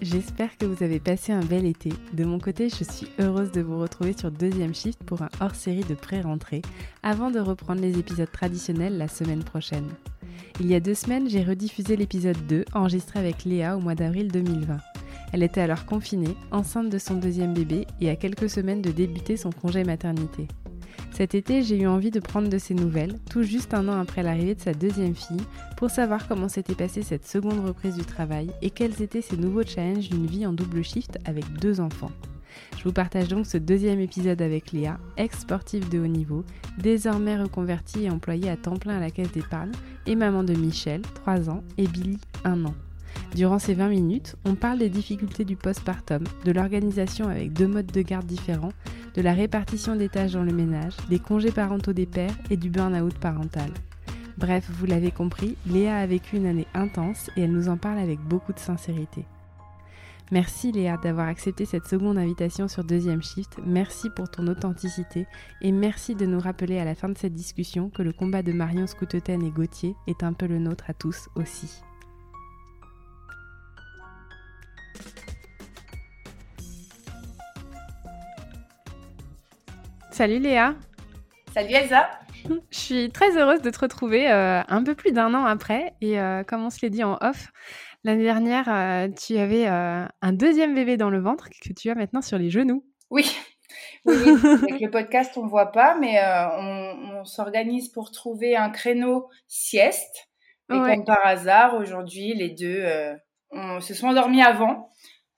j'espère que vous avez passé un bel été. De mon côté, je suis heureuse de vous retrouver sur deuxième shift pour un hors-série de pré-rentrée, avant de reprendre les épisodes traditionnels la semaine prochaine. Il y a deux semaines, j'ai rediffusé l'épisode 2, enregistré avec Léa au mois d'avril 2020. Elle était alors confinée, enceinte de son deuxième bébé et à quelques semaines de débuter son congé maternité. Cet été, j'ai eu envie de prendre de ses nouvelles, tout juste un an après l'arrivée de sa deuxième fille, pour savoir comment s'était passée cette seconde reprise du travail et quels étaient ses nouveaux challenges d'une vie en double shift avec deux enfants. Je vous partage donc ce deuxième épisode avec Léa, ex-sportive de haut niveau, désormais reconvertie et employée à temps plein à la caisse d'épargne, et maman de Michel, 3 ans, et Billy, 1 an. Durant ces 20 minutes, on parle des difficultés du postpartum, de l'organisation avec deux modes de garde différents, de la répartition des tâches dans le ménage, des congés parentaux des pères et du burn-out parental. Bref, vous l'avez compris, Léa a vécu une année intense et elle nous en parle avec beaucoup de sincérité. Merci Léa d'avoir accepté cette seconde invitation sur Deuxième Shift, merci pour ton authenticité et merci de nous rappeler à la fin de cette discussion que le combat de Marion Scouteten et Gauthier est un peu le nôtre à tous aussi. Salut Léa. Salut Elsa. Je suis très heureuse de te retrouver euh, un peu plus d'un an après. Et euh, comme on se l'est dit en off, l'année dernière, euh, tu avais un deuxième bébé dans le ventre que tu as maintenant sur les genoux. Oui. Oui, avec le podcast, on ne voit pas, mais on, s'organise pour trouver un créneau sieste. Et comme par hasard, aujourd'hui, les deux on se sont endormis avant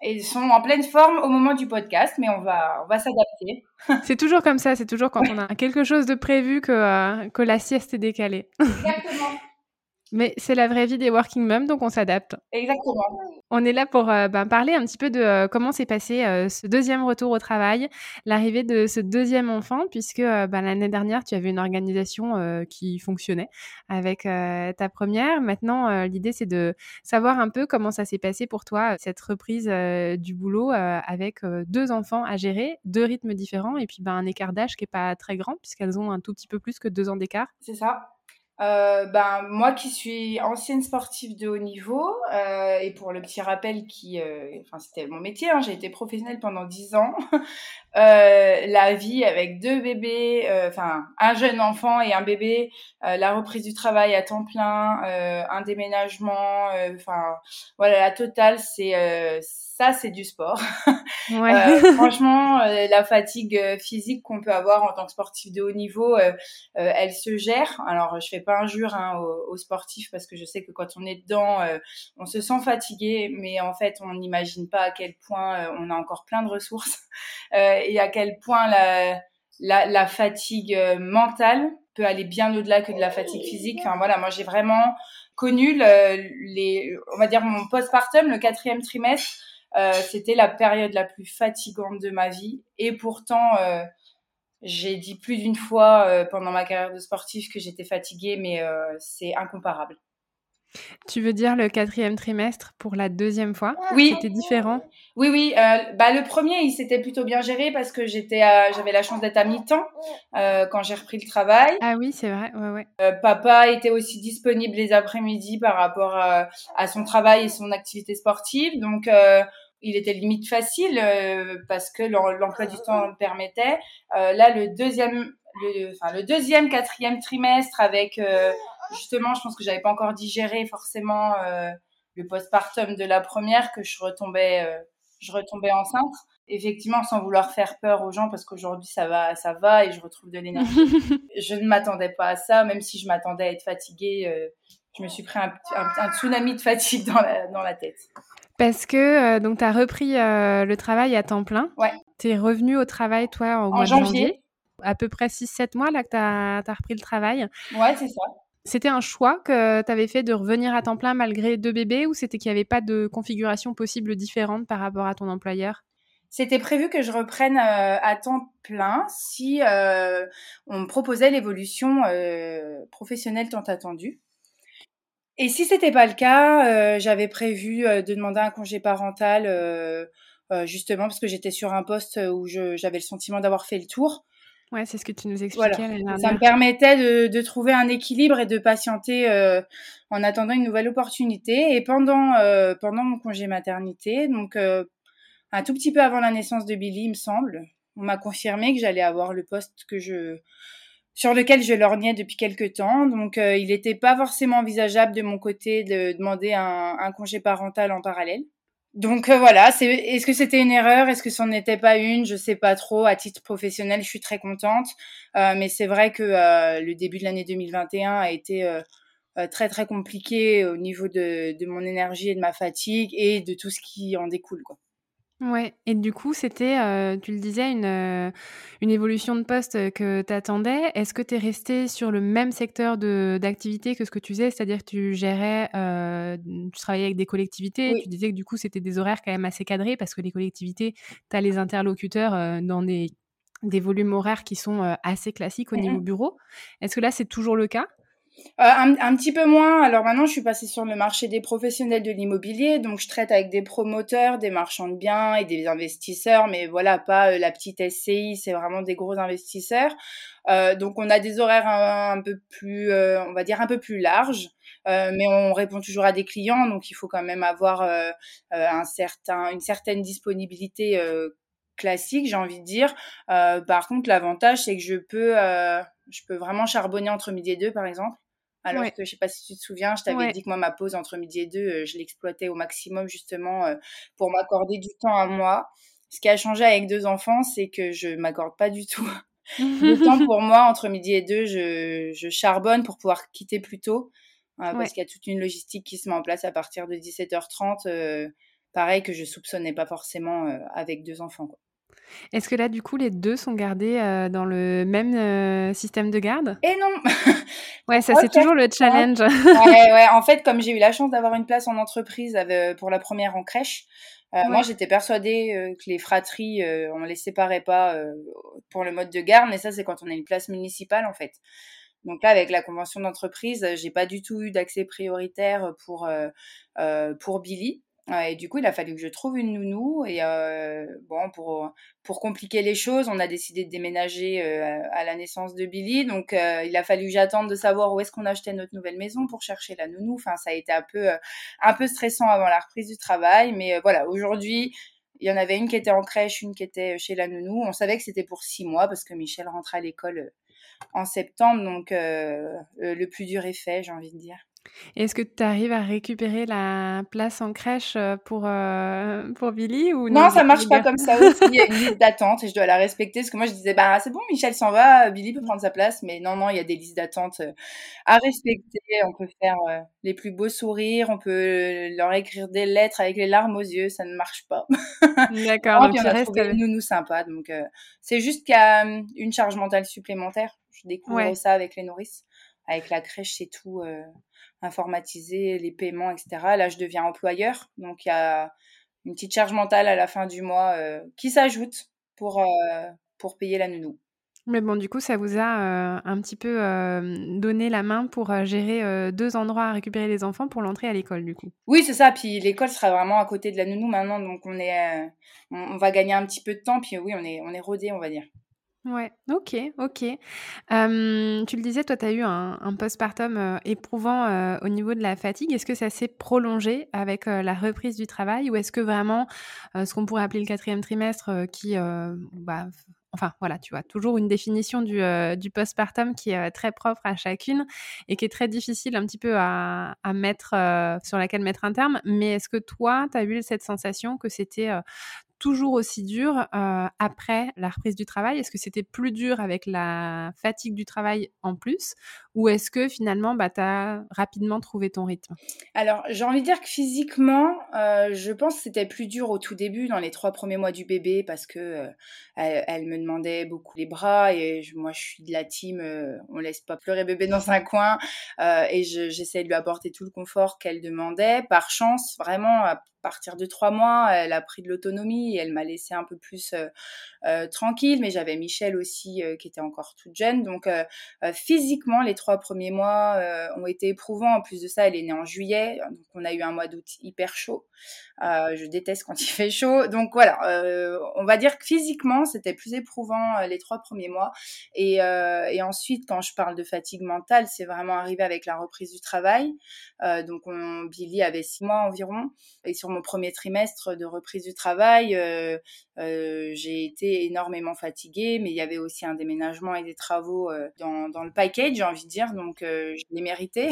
et ils sont en pleine forme au moment du podcast, mais on va, on va s'adapter. C'est toujours comme ça, c'est toujours quand on a quelque chose de prévu que, euh, que la sieste est décalée. Exactement. Mais c'est la vraie vie des working moms, donc on s'adapte. Exactement. On est là pour euh, ben, parler un petit peu de euh, comment s'est passé euh, ce deuxième retour au travail, l'arrivée de ce deuxième enfant, puisque ben, l'année dernière, tu avais une organisation qui fonctionnait avec ta première. Maintenant, l'idée, c'est de savoir un peu comment ça s'est passé pour toi, cette reprise du boulot avec deux enfants à gérer, deux rythmes différents, et puis ben, un écart d'âge qui n'est pas très grand, puisqu'elles ont un tout petit peu plus que deux ans d'écart. C'est ça. Euh, ben moi qui suis ancienne sportive de haut niveau euh, et pour le petit rappel qui euh, enfin c'était mon métier hein, j'ai été professionnelle pendant dix ans la vie avec deux bébés enfin un jeune enfant et un bébé la reprise du travail à temps plein un déménagement enfin voilà la totale c'est ça, c'est du sport. Euh, franchement, la fatigue physique qu'on peut avoir en tant que sportif de haut niveau, elle se gère. Alors, je fais pas injure hein, aux, sportifs parce que je sais que quand on est dedans, on se sent fatigué, mais en fait, on n'imagine pas à quel point on a encore plein de ressources et à quel point la, fatigue mentale peut aller bien au-delà que de la fatigue physique. Enfin voilà, moi j'ai vraiment connu le, les, on va dire mon postpartum, le quatrième trimestre euh, c'était la période la plus fatigante de ma vie. Et pourtant, euh, j'ai dit plus d'une fois euh, pendant ma carrière de sportif que j'étais fatiguée, mais c'est incomparable. Tu veux dire le quatrième trimestre pour la deuxième fois? Oui. C'était différent? Oui, oui. bah, le premier, il s'était plutôt bien géré parce que j'étais, j'avais la chance d'être à mi-temps quand j'ai repris le travail. Ah oui, c'est vrai. Ouais, ouais. papa était aussi disponible les après-midi par rapport à, à, son travail et son activité sportive. Donc, il était limite facile euh, parce que l'emploi du temps le permettait. Euh, là, le deuxième, le, enfin, le deuxième, quatrième trimestre avec euh, justement, je pense que j'avais pas encore digéré forcément le postpartum de la première que je retombais, je retombais enceinte. Effectivement, sans vouloir faire peur aux gens parce qu'aujourd'hui ça va, ça va et je retrouve de l'énergie. je ne m'attendais pas à ça, même si je m'attendais à être fatiguée. Je me suis pris un, un, tsunami de fatigue dans la, dans la tête. Parce que euh, donc tu as repris euh, le travail à temps plein. Ouais. Tu es revenu au travail, toi, au mois de janvier. À peu près 6-7 mois là que tu as, repris le travail. Ouais, c'est ça. C'était un choix que tu avais fait de revenir à temps plein malgré deux bébés ou c'était qu'il n'y avait pas de configuration possible différente par rapport à ton employeur? C'était prévu que je reprenne euh, à temps plein si on me proposait l'évolution professionnelle tant attendue. Et si c'était pas le cas, euh, j'avais prévu euh, de demander un congé parental, euh, justement parce que j'étais sur un poste où j'avais le sentiment d'avoir fait le tour. Ouais, c'est ce que tu nous expliquais voilà. Ça me permettait de, de, trouver un équilibre et de patienter euh, en attendant une nouvelle opportunité. Et pendant euh, pendant mon congé maternité, donc euh, un tout petit peu avant la naissance de Billy, il me semble, on m'a confirmé que j'allais avoir le poste que je sur lequel je lorgnais depuis quelques temps. Donc, euh, il n'était pas forcément envisageable de mon côté de demander un, un congé parental en parallèle. Donc euh, voilà, est-ce que c'était une erreur, est-ce que ce n'en était pas une, je sais pas trop. À titre professionnel, je suis très contente, euh, mais c'est vrai que euh, le début de l'année 2021 a été très très compliqué au niveau de, de mon énergie et de ma fatigue et de tout ce qui en découle quoi. Ouais et du coup, c'était, heu, tu le disais, une, heu, une évolution de poste, que tu attendais. Est-ce que tu es restée sur le même secteur de d'activité que ce que tu faisais? C'est-à-dire que tu gérais, tu travaillais avec des collectivités, tu disais que du coup, c'était des horaires quand même assez cadrés parce que les collectivités, tu as les interlocuteurs, dans des des volumes horaires qui sont, assez classiques au niveau bureau. Est-ce que là, c'est toujours le cas? Euh, un, petit peu moins. Alors maintenant, je suis passée sur le marché des professionnels de l'immobilier, donc je traite avec des promoteurs, des marchands de biens et des investisseurs, mais voilà, pas euh, la petite SCI, c'est vraiment des gros investisseurs. Euh, donc on a des horaires un, peu plus, euh, on va dire un peu plus larges, mais on répond toujours à des clients, donc il faut quand même avoir un certain, une certaine disponibilité classique, j'ai envie de dire. par contre, l'avantage, c'est que je peux, je peux vraiment charbonner entre midi et deux, par exemple. Alors que je sais pas si tu te souviens, je t'avais dit que moi ma pause entre midi et deux, euh, je l'exploitais au maximum justement euh, pour m'accorder du temps à moi. Ce qui a changé avec deux enfants, c'est que je m'accorde pas du tout de temps pour moi entre midi et deux. Je, je charbonne pour pouvoir quitter plus tôt euh, parce qu'il y a toute une logistique qui se met en place à partir de 17h30. pareil que je soupçonnais pas forcément avec deux enfants. Quoi. Est-ce que là, du coup, les deux sont gardés euh, dans le même euh, système de garde? Et non Ouais, ça, c'est toujours le challenge. ouais, ouais, en fait, comme j'ai eu la chance d'avoir une place en entreprise pour la première en crèche, euh, moi, j'étais persuadée que les fratries, on les séparait pas pour le mode de garde, mais ça, c'est quand on a une place municipale, en fait. Donc là, avec la convention d'entreprise, j'ai pas du tout eu d'accès prioritaire pour pour Billy et du coup, il a fallu que je trouve une nounou. Et euh, bon, pour, pour compliquer les choses, on a décidé de déménager euh, à la naissance de Billy. Donc, euh, il a fallu que j'attende de savoir où est-ce qu'on achetait notre nouvelle maison pour chercher la nounou. Enfin, ça a été un peu, un peu stressant avant la reprise du travail. Mais voilà, aujourd'hui, il y en avait une qui était en crèche, une qui était chez la nounou. On savait que c'était pour six mois parce que Michel rentrait à l'école en septembre. Donc, le plus dur est fait, j'ai envie de dire. Est-ce que tu arrives à récupérer la place en crèche euh, pour, euh, pour Billy ou non, ça marche pas comme ça aussi. Il y a une liste d'attente et je dois la respecter parce que moi je disais bah c'est bon, Michel s'en va, Billy peut prendre sa place, mais non non, il y a des listes d'attente euh, à respecter. On peut faire les plus beaux sourires, on peut leur écrire des lettres avec les larmes aux yeux, ça ne marche pas. D'accord. donc on a trouvé une nounou sympa, donc c'est juste qu'il y a une charge mentale supplémentaire. Je découvre ça avec les nourrices. Avec la crèche, c'est tout informatiser les paiements, etc. Là, je deviens employeur. Donc, il y a une petite charge mentale à la fin du mois euh, qui s'ajoute pour, euh, pour payer la nounou. Mais bon, du coup, ça vous a euh, un petit peu donné la main pour gérer deux endroits à récupérer les enfants pour l'entrée à l'école, du coup. Oui, c'est ça. Puis l'école sera vraiment à côté de la nounou maintenant, donc on est, on, va gagner un petit peu de temps. Puis oui, on est, on est rodé, on va dire. Ouais, OK, OK. tu le disais, toi, tu as eu un un postpartum, éprouvant, au niveau de la fatigue. Est-ce que ça s'est prolongé avec, la reprise du travail? Ou est-ce que vraiment, ce qu'on pourrait appeler le quatrième trimestre, qui, bah, enfin, voilà, tu vois, toujours une définition du, postpartum qui est, très propre à chacune et qui est très difficile un petit peu à à mettre, sur laquelle mettre un terme. Mais est-ce que toi, tu as eu cette sensation que c'était, toujours aussi dur euh, après la reprise du travail? Est-ce que c'était plus dur avec la fatigue du travail en plus? Ou est-ce que finalement, bah, tu as rapidement trouvé ton rythme? Alors, j'ai envie de dire que physiquement, euh, je pense que c'était plus dur au tout début, dans les trois premiers mois du bébé, parce que euh, elle, me demandait beaucoup les bras et moi, je suis de la team, on laisse pas pleurer bébé dans un coin et j'essaie de lui apporter tout le confort qu'elle demandait. Par chance, vraiment, partir de trois mois, elle a pris de l'autonomie elle m'a laissé un peu plus euh, tranquille, mais j'avais Michel aussi qui était encore toute jeune. Donc physiquement, les trois premiers mois ont été éprouvants. En plus de ça, elle est née en juillet, donc on a eu un mois d'août hyper chaud. je déteste quand il fait chaud. Donc voilà, on va dire que physiquement, c'était plus éprouvant les trois premiers mois. Et, et, ensuite, quand je parle de fatigue mentale, c'est vraiment arrivé avec la reprise du travail. donc on, Billy avait six mois environ. Et sur mon premier trimestre de reprise du travail, euh, euh, j'ai été énormément fatiguée, mais il y avait aussi un déménagement et des travaux euh, dans, dans, le package, j'ai envie de dire, donc je l'ai mérité.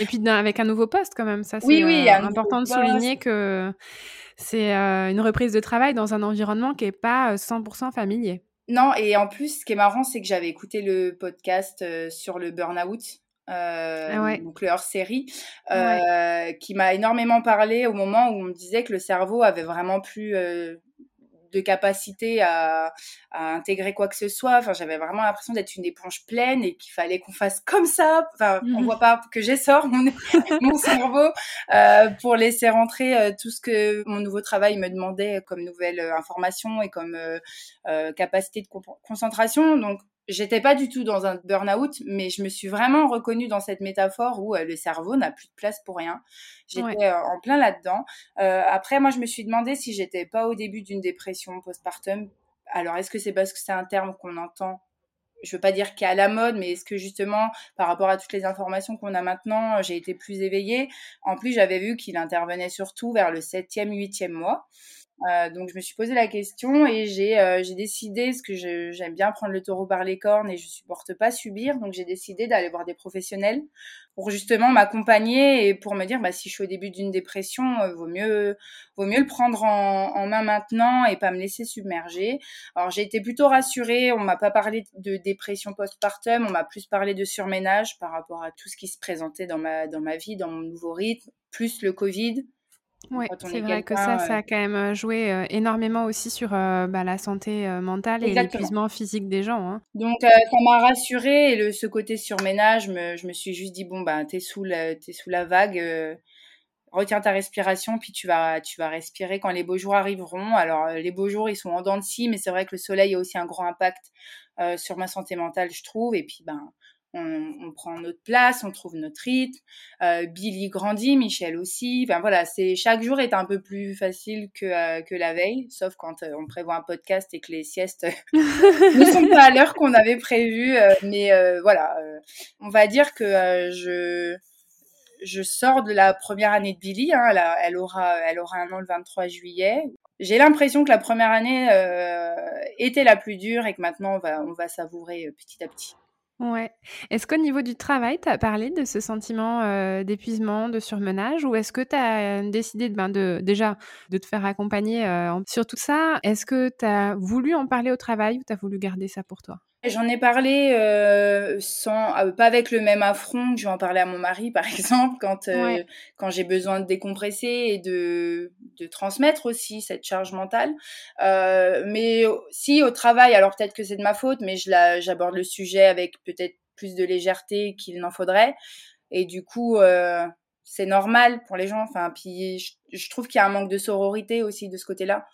et puis avec un nouveau poste quand même, ça c'est oui, oui, important de souligner que c'est une reprise de travail dans un environnement qui n'est pas 100% familier. Non, et en plus, ce qui est marrant, c'est que j'avais écouté le podcast sur le burn-out euh, donc le hors-série, euh, qui m'a énormément parlé au moment où on me disait que le cerveau avait vraiment plus euh, de capacité à, à, intégrer quoi que ce soit. Enfin, j'avais vraiment l'impression d'être une éponge pleine et qu'il fallait qu'on fasse comme ça. Enfin, on voit pas que j'essore mon, mon cerveau euh, pour laisser rentrer euh, tout ce que mon nouveau travail me demandait comme nouvelle information et comme capacité de concentration. Donc, j'étais pas du tout dans un burn-out, mais je me suis vraiment reconnue dans cette métaphore où euh, le cerveau n'a plus de place pour rien. J'étais euh, en plein là-dedans. Euh, après, moi, je me suis demandé si j'étais pas au début d'une dépression postpartum. Alors, est-ce que c'est parce que c'est un terme qu'on entend? Je veux pas dire qu'il est à la mode, mais est-ce que justement, par rapport à toutes les informations qu'on a maintenant, j'ai été plus éveillée? En plus, j'avais vu qu'il intervenait surtout vers le septième, huitième mois. Euh, donc je me suis posé la question et j'ai euh, décidé, parce que j'aime bien prendre le taureau par les cornes et je supporte pas subir, donc j'ai décidé d'aller voir des professionnels pour justement m'accompagner et pour me dire bah, si je suis au début d'une dépression, euh, vaut mieux vaut mieux le prendre en, en, main maintenant et pas me laisser submerger. Alors j'ai été plutôt rassurée, on m'a pas parlé de dépression postpartum, on m'a plus parlé de surménage par rapport à tout ce qui se présentait dans ma dans ma vie, dans mon nouveau rythme, plus le Covid. Ouais, c'est vrai que ça, ça a quand même joué énormément aussi sur bah, la santé mentale et l'épuisement physique des gens. Hein. Donc ça m'a rassurée et le, ce côté surménage, me, je me suis juste dit bon bah t'es sous la, es sous la vague, retiens ta respiration puis tu vas, tu vas respirer quand les beaux jours arriveront. Alors les beaux jours ils sont en dents de scie, mais c'est vrai que le soleil a aussi un grand impact sur ma santé mentale, je trouve. Et puis ben on, prend notre place, on trouve notre rythme. Euh, Billy grandit, Michel aussi. Enfin voilà, c'est chaque jour est un peu plus facile que euh, la veille, sauf quand euh, on prévoit un podcast et que les siestes ne sont pas à l'heure qu'on avait prévu. mais voilà, on va dire que je je sors de la première année de Billy. Hein, elle, aura elle aura un an le 23 juillet. J'ai l'impression que la première année était la plus dure et que maintenant on va on va savourer petit à petit. Ouais. Est-ce qu'au niveau du travail, tu as parlé de ce sentiment euh, d'épuisement, de surmenage ou est-ce que tu as décidé de, ben, de, déjà de te faire accompagner euh, sur tout ça? Est-ce que tu as voulu en parler au travail ou tu as voulu garder ça pour toi? J'en ai parlé euh, sans, euh, pas avec le même affront que je vais en parler à mon mari, par exemple, quand euh, quand j'ai besoin de décompresser et de de transmettre aussi cette charge mentale. Euh, mais si au travail, alors peut-être que c'est de ma faute, mais je la, j'aborde le sujet avec peut-être plus de légèreté qu'il n'en faudrait. Et du coup, euh, c'est normal pour les gens. Enfin, puis je, je trouve qu'il y a un manque de sororité aussi de ce côté-là.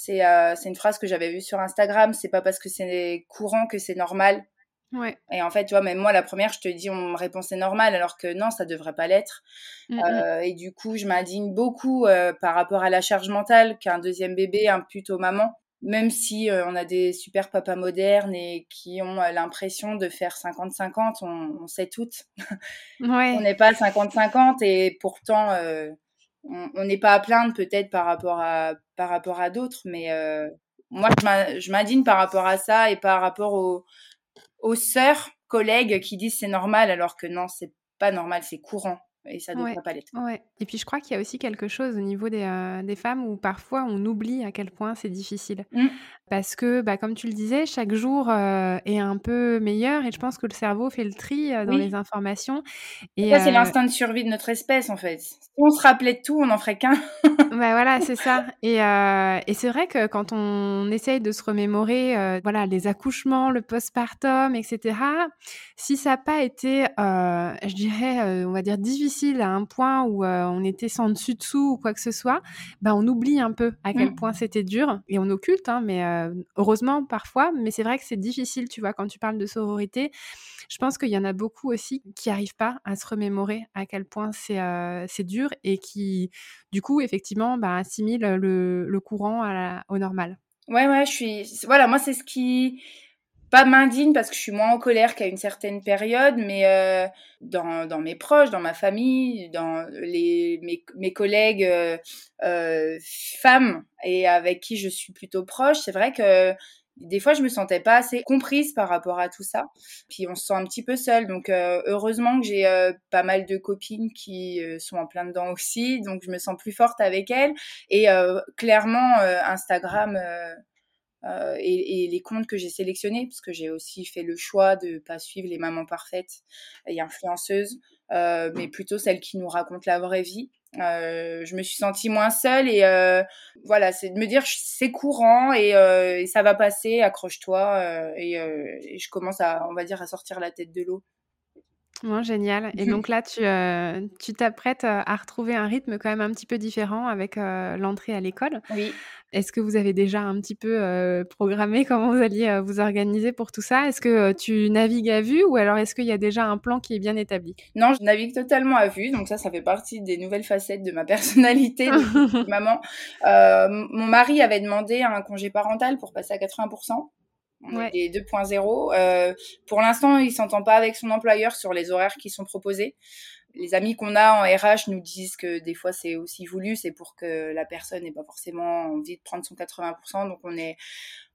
C'est euh, une phrase que j'avais vue sur Instagram. C'est pas parce que c'est courant que c'est normal. Ouais. Et en fait, tu vois, même moi, la première, je te dis, on me répond c'est normal, alors que non, ça devrait pas l'être. Mm, mm. euh, et du coup, je m'indigne beaucoup euh, par rapport à la charge mentale qu'un deuxième bébé impute aux mamans. Même si euh, on a des super papas modernes et qui ont l'impression de faire 50-50, on, on, sait toutes. Ouais. on n'est pas 50-50 et pourtant, on n'est pas à plaindre peut-être par rapport à par rapport à d'autres, mais euh, moi je m'indigne par rapport à ça et par rapport aux, aux sœurs collègues qui disent c'est normal alors que non c'est pas normal c'est courant et ça ne devrait pas l'être. Ouais. Et puis je crois qu'il y a aussi quelque chose au niveau des, euh, des femmes où parfois on oublie à quel point c'est difficile. Mmh. Parce que, bah, comme tu le disais, chaque jour euh, est un peu meilleur et je pense que le cerveau fait le tri euh, dans les informations. Et ça, c'est l'instinct de survie de notre espèce en fait. Si on se rappelait de tout, on n'en ferait qu'un. bah voilà, c'est ça. Et, et c'est vrai que quand on essaye de se remémorer voilà, les accouchements, le postpartum, etc., si ça n'a pas été, je dirais, on va dire difficile, difficile à un point où on était sans dessus dessous ou quoi que ce soit, ben on oublie un peu à quel mmh. point c'était dur et on occulte, hein, mais heureusement parfois. Mais c'est vrai que c'est difficile, tu vois, quand tu parles de sororité. Je pense qu'il y en a beaucoup aussi qui n'arrivent pas à se remémorer à quel point c'est c'est dur et qui, du coup, effectivement, bah, assimilent le, courant au normal. Ouais, ouais, je suis. Voilà, moi, c'est ce qui pas m'indigne parce que je suis moins en colère qu'à une certaine période, mais euh, dans, dans, mes proches, dans ma famille, dans les, mes, mes collègues euh, euh, femmes et avec qui je suis plutôt proche, c'est vrai que des fois je me sentais pas assez comprise par rapport à tout ça. Puis on se sent un petit peu seule, donc euh, heureusement que j'ai euh, pas mal de copines qui sont en plein dedans aussi, donc je me sens plus forte avec elles. Et clairement Instagram euh, et, et, les comptes que j'ai sélectionnés, parce que j'ai aussi fait le choix de pas suivre les mamans parfaites et influenceuses, euh, mais plutôt celles qui nous racontent la vraie vie. Euh, je me suis sentie moins seule et euh, voilà, c'est de me dire c'est courant et, euh, et, ça va passer, accroche-toi et, et, je commence à, on va dire, à sortir la tête de l'eau. Génial. Et donc là, tu tu t'apprêtes à retrouver un rythme quand même un petit peu différent avec l'entrée à l'école. Oui. Est-ce que vous avez déjà un petit peu euh, programmé comment vous alliez euh, vous organiser pour tout ça? Est-ce que euh, tu navigues à vue ou alors est-ce qu'il y a déjà un plan qui est bien établi? Non, je navigue totalement à vue, donc ça, ça fait partie des nouvelles facettes de ma personnalité de maman. mon mari avait demandé un congé parental pour passer à 80%. On est des 2.0. pour l'instant, il s'entend pas avec son employeur sur les horaires qui sont proposés les amis qu'on a en RH nous disent que des fois c'est aussi voulu, c'est pour que la personne n'ait pas forcément envie de prendre son 80%. Donc on est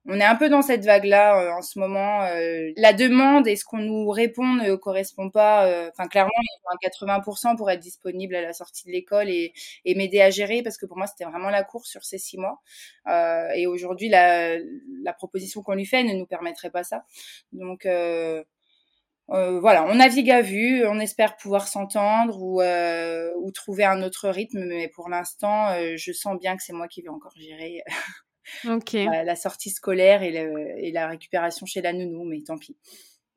on est un peu dans cette vague-là euh, en ce moment. Euh, la demande et ce qu'on nous répond ne correspond pas. Euh, enfin, clairement, il faut un 80% pour être disponible à la sortie de l'école et, et m'aider à gérer, parce que pour moi, c'était vraiment la course sur ces six mois. et aujourd'hui, la, proposition qu'on lui fait ne nous permettrait pas ça. Donc, voilà, on navigue à vue, on espère pouvoir s'entendre ou, ou trouver un autre rythme, mais pour l'instant, je sens bien que c'est moi qui vais encore gérer la sortie scolaire et, et, la récupération chez la nounou, mais tant pis.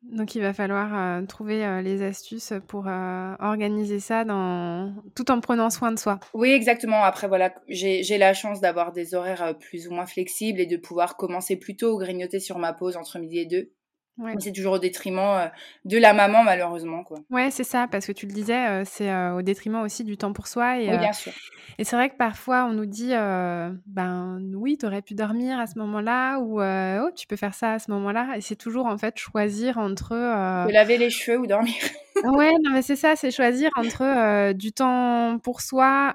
Donc il va falloir trouver les astuces pour organiser ça dans... tout en prenant soin de soi. Oui, exactement. Après, voilà, j'ai la chance d'avoir des horaires plus ou moins flexibles et de pouvoir commencer plus tôt ou grignoter sur ma pause entre midi et deux. Ouais. C'est toujours au détriment euh, de la maman, malheureusement. Quoi. Ouais, c'est ça, parce que tu le disais, euh, c'est euh, au détriment aussi du temps pour soi. Et, oui, bien sûr. Et c'est vrai que parfois, on nous dit, ben oui, tu aurais pu dormir à ce moment-là, ou oh, tu peux faire ça à ce moment-là. Et c'est toujours, en fait, choisir entre... Euh... laver les cheveux ou dormir. ouais, non, mais c'est ça, c'est choisir entre du temps pour soi,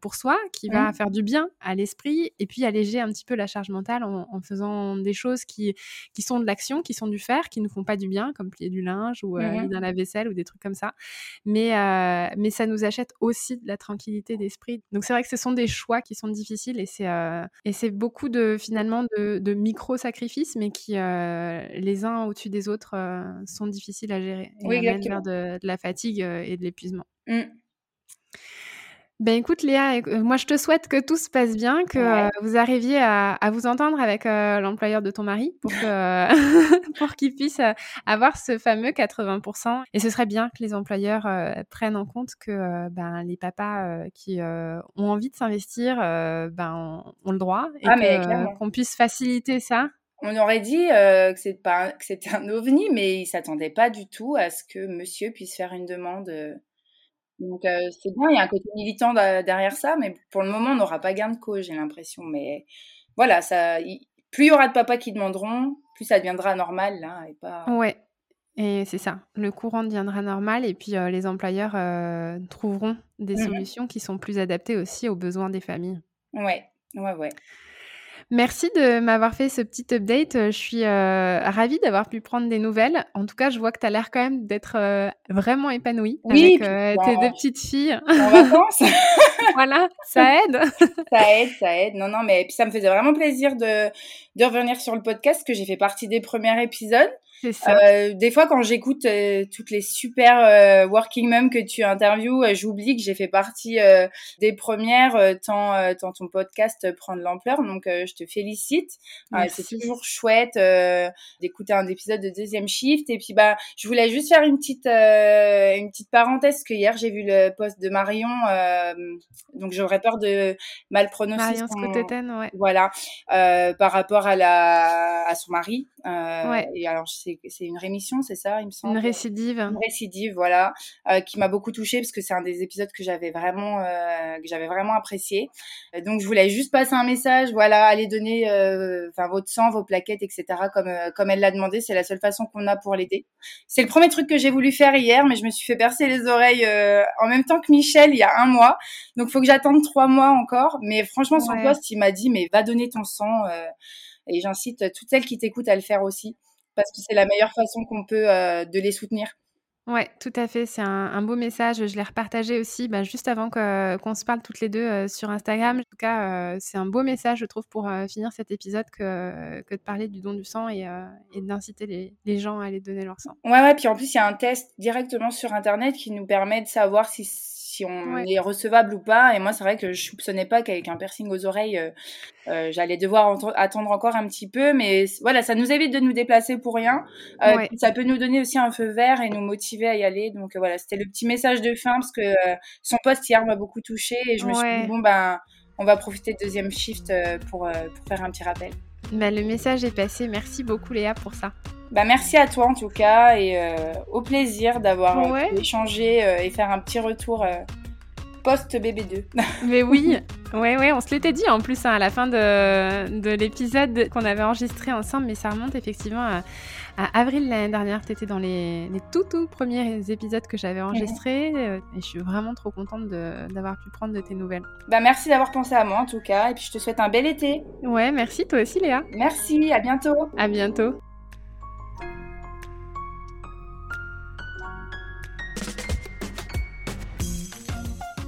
pour soi, qui va mmh. faire du bien à l'esprit, et puis alléger un petit peu la charge mentale en, en faisant des choses qui, qui sont de l'action, qui sont du faire, qui nous font pas du bien, comme plier du linge ou euh, mmh dans la vaisselle ou des trucs comme ça. Mais, mais ça nous achète aussi de la tranquillité d'esprit. Donc c'est vrai que ce sont des choix qui sont difficiles et c'est et c'est beaucoup de finalement de, de micro sacrifices, mais qui les uns au-dessus des autres sont difficiles à gérer oui, vers de, de, la fatigue et de l'épuisement. Mmh. Ben écoute Léa, euh, moi je te souhaite que tout se passe bien, que euh, vous arriviez à, vous entendre avec euh, l'employeur de ton mari pour pour qu'il puisse avoir ce fameux 80%. Et ce serait bien que les employeurs prennent en compte que ben, les papas qui ont envie de s'investir ben, ont, le droit et ah, qu'on puisse faciliter ça. On aurait dit que c'est pas que c'était un ovni, mais il s'attendait pas du tout à ce que Monsieur puisse faire une demande donc euh, c'est bien, il y a un côté militant derrière ça, mais pour le moment, on n'aura pas gain de cause, j'ai l'impression. Mais voilà, ça, plus il y aura de papas qui demanderont, plus ça deviendra normal. Là, et pas... Ouais, et c'est ça. Le courant deviendra normal et puis euh, les employeurs euh, trouveront des mmh solutions qui sont plus adaptées aussi aux besoins des familles. Ouais, ouais, ouais. Merci de m'avoir fait ce petit update. Je suis euh, ravie d'avoir pu prendre des nouvelles. En tout cas, je vois que tu as l'air quand même d'être euh, vraiment épanouie oui, avec euh, tes deux petites filles. En vacances Voilà, ça aide. ça aide, ça aide. Non, non, mais puis ça me faisait vraiment plaisir de, de revenir sur le podcast, que j'ai fait partie des premiers épisodes. Ça. des fois, quand j'écoute toutes les super working moms que tu interviews, j'oublie que j'ai fait partie des premières tant, tant ton podcast prend de l'ampleur. Donc, je te félicite. c'est toujours chouette d'écouter un épisode de deuxième shift. Et puis, bah, je voulais juste faire une petite, une petite parenthèse que hier j'ai vu le post de Marion. donc, j'aurais peur de mal prononcer. Marion ouais. Voilà, par rapport à la, à son mari. ouais. Et alors, c'est une rémission, c'est ça, il me semble? Une récidive. Une récidive, voilà, qui m'a beaucoup touchée parce que c'est un des épisodes que j'avais vraiment, que j'avais vraiment apprécié. Donc, je voulais juste passer un message, voilà, allez donner, enfin, votre sang, vos plaquettes, etc. Comme, comme elle l'a demandé, c'est la seule façon qu'on a pour l'aider. C'est le premier truc que j'ai voulu faire hier, mais je me suis fait percer les oreilles en même temps que Michel il y a un mois. Donc, faut que j'attende trois mois encore. Mais franchement, son poste, il m'a dit, mais va donner ton sang. et j'incite toutes celles qui t'écoutent à le faire aussi, parce que c'est la meilleure façon qu'on peut de les soutenir. Ouais, tout à fait. C'est un, beau message. Je l'ai repartagé aussi bah, juste avant qu'on se parle toutes les deux sur Instagram. En tout cas, c'est un beau message, je trouve, pour finir cet épisode que, que de parler du don du sang et, et d'inciter les, les, gens à aller donner leur sang. Ouais, ouais. Puis en plus, il y a un test directement sur Internet qui nous permet de savoir si si on est recevable ou pas. Et moi, c'est vrai que je soupçonnais pas qu'avec un piercing aux oreilles, euh, euh, j'allais devoir attendre encore un petit peu. Mais voilà, ça nous évite de nous déplacer pour rien. Euh, ça peut nous donner aussi un feu vert et nous motiver à y aller. Donc voilà, c'était le petit message de fin parce que son poste hier m'a beaucoup touché et je me suis dit bon ben on va profiter de deuxième shift pour, pour faire un petit rappel. Bah, le message est passé. Merci beaucoup Léa pour ça. Bah, merci à toi en tout cas et euh, au plaisir d'avoir euh, échangé euh, et faire un petit retour post BB2. Mais oui, ouais, ouais, on se l'était dit en plus hein, à la fin de, de l'épisode qu'on avait enregistré ensemble, mais ça remonte effectivement à, avril l'année dernière. Tu étais dans les, les, tout, tout premiers épisodes que j'avais enregistrés et je suis vraiment trop contente d'avoir pu prendre de tes nouvelles. Bah, merci d'avoir pensé à moi en tout cas et puis je te souhaite un bel été. Ouais, merci toi aussi Léa. Merci, à bientôt. À bientôt.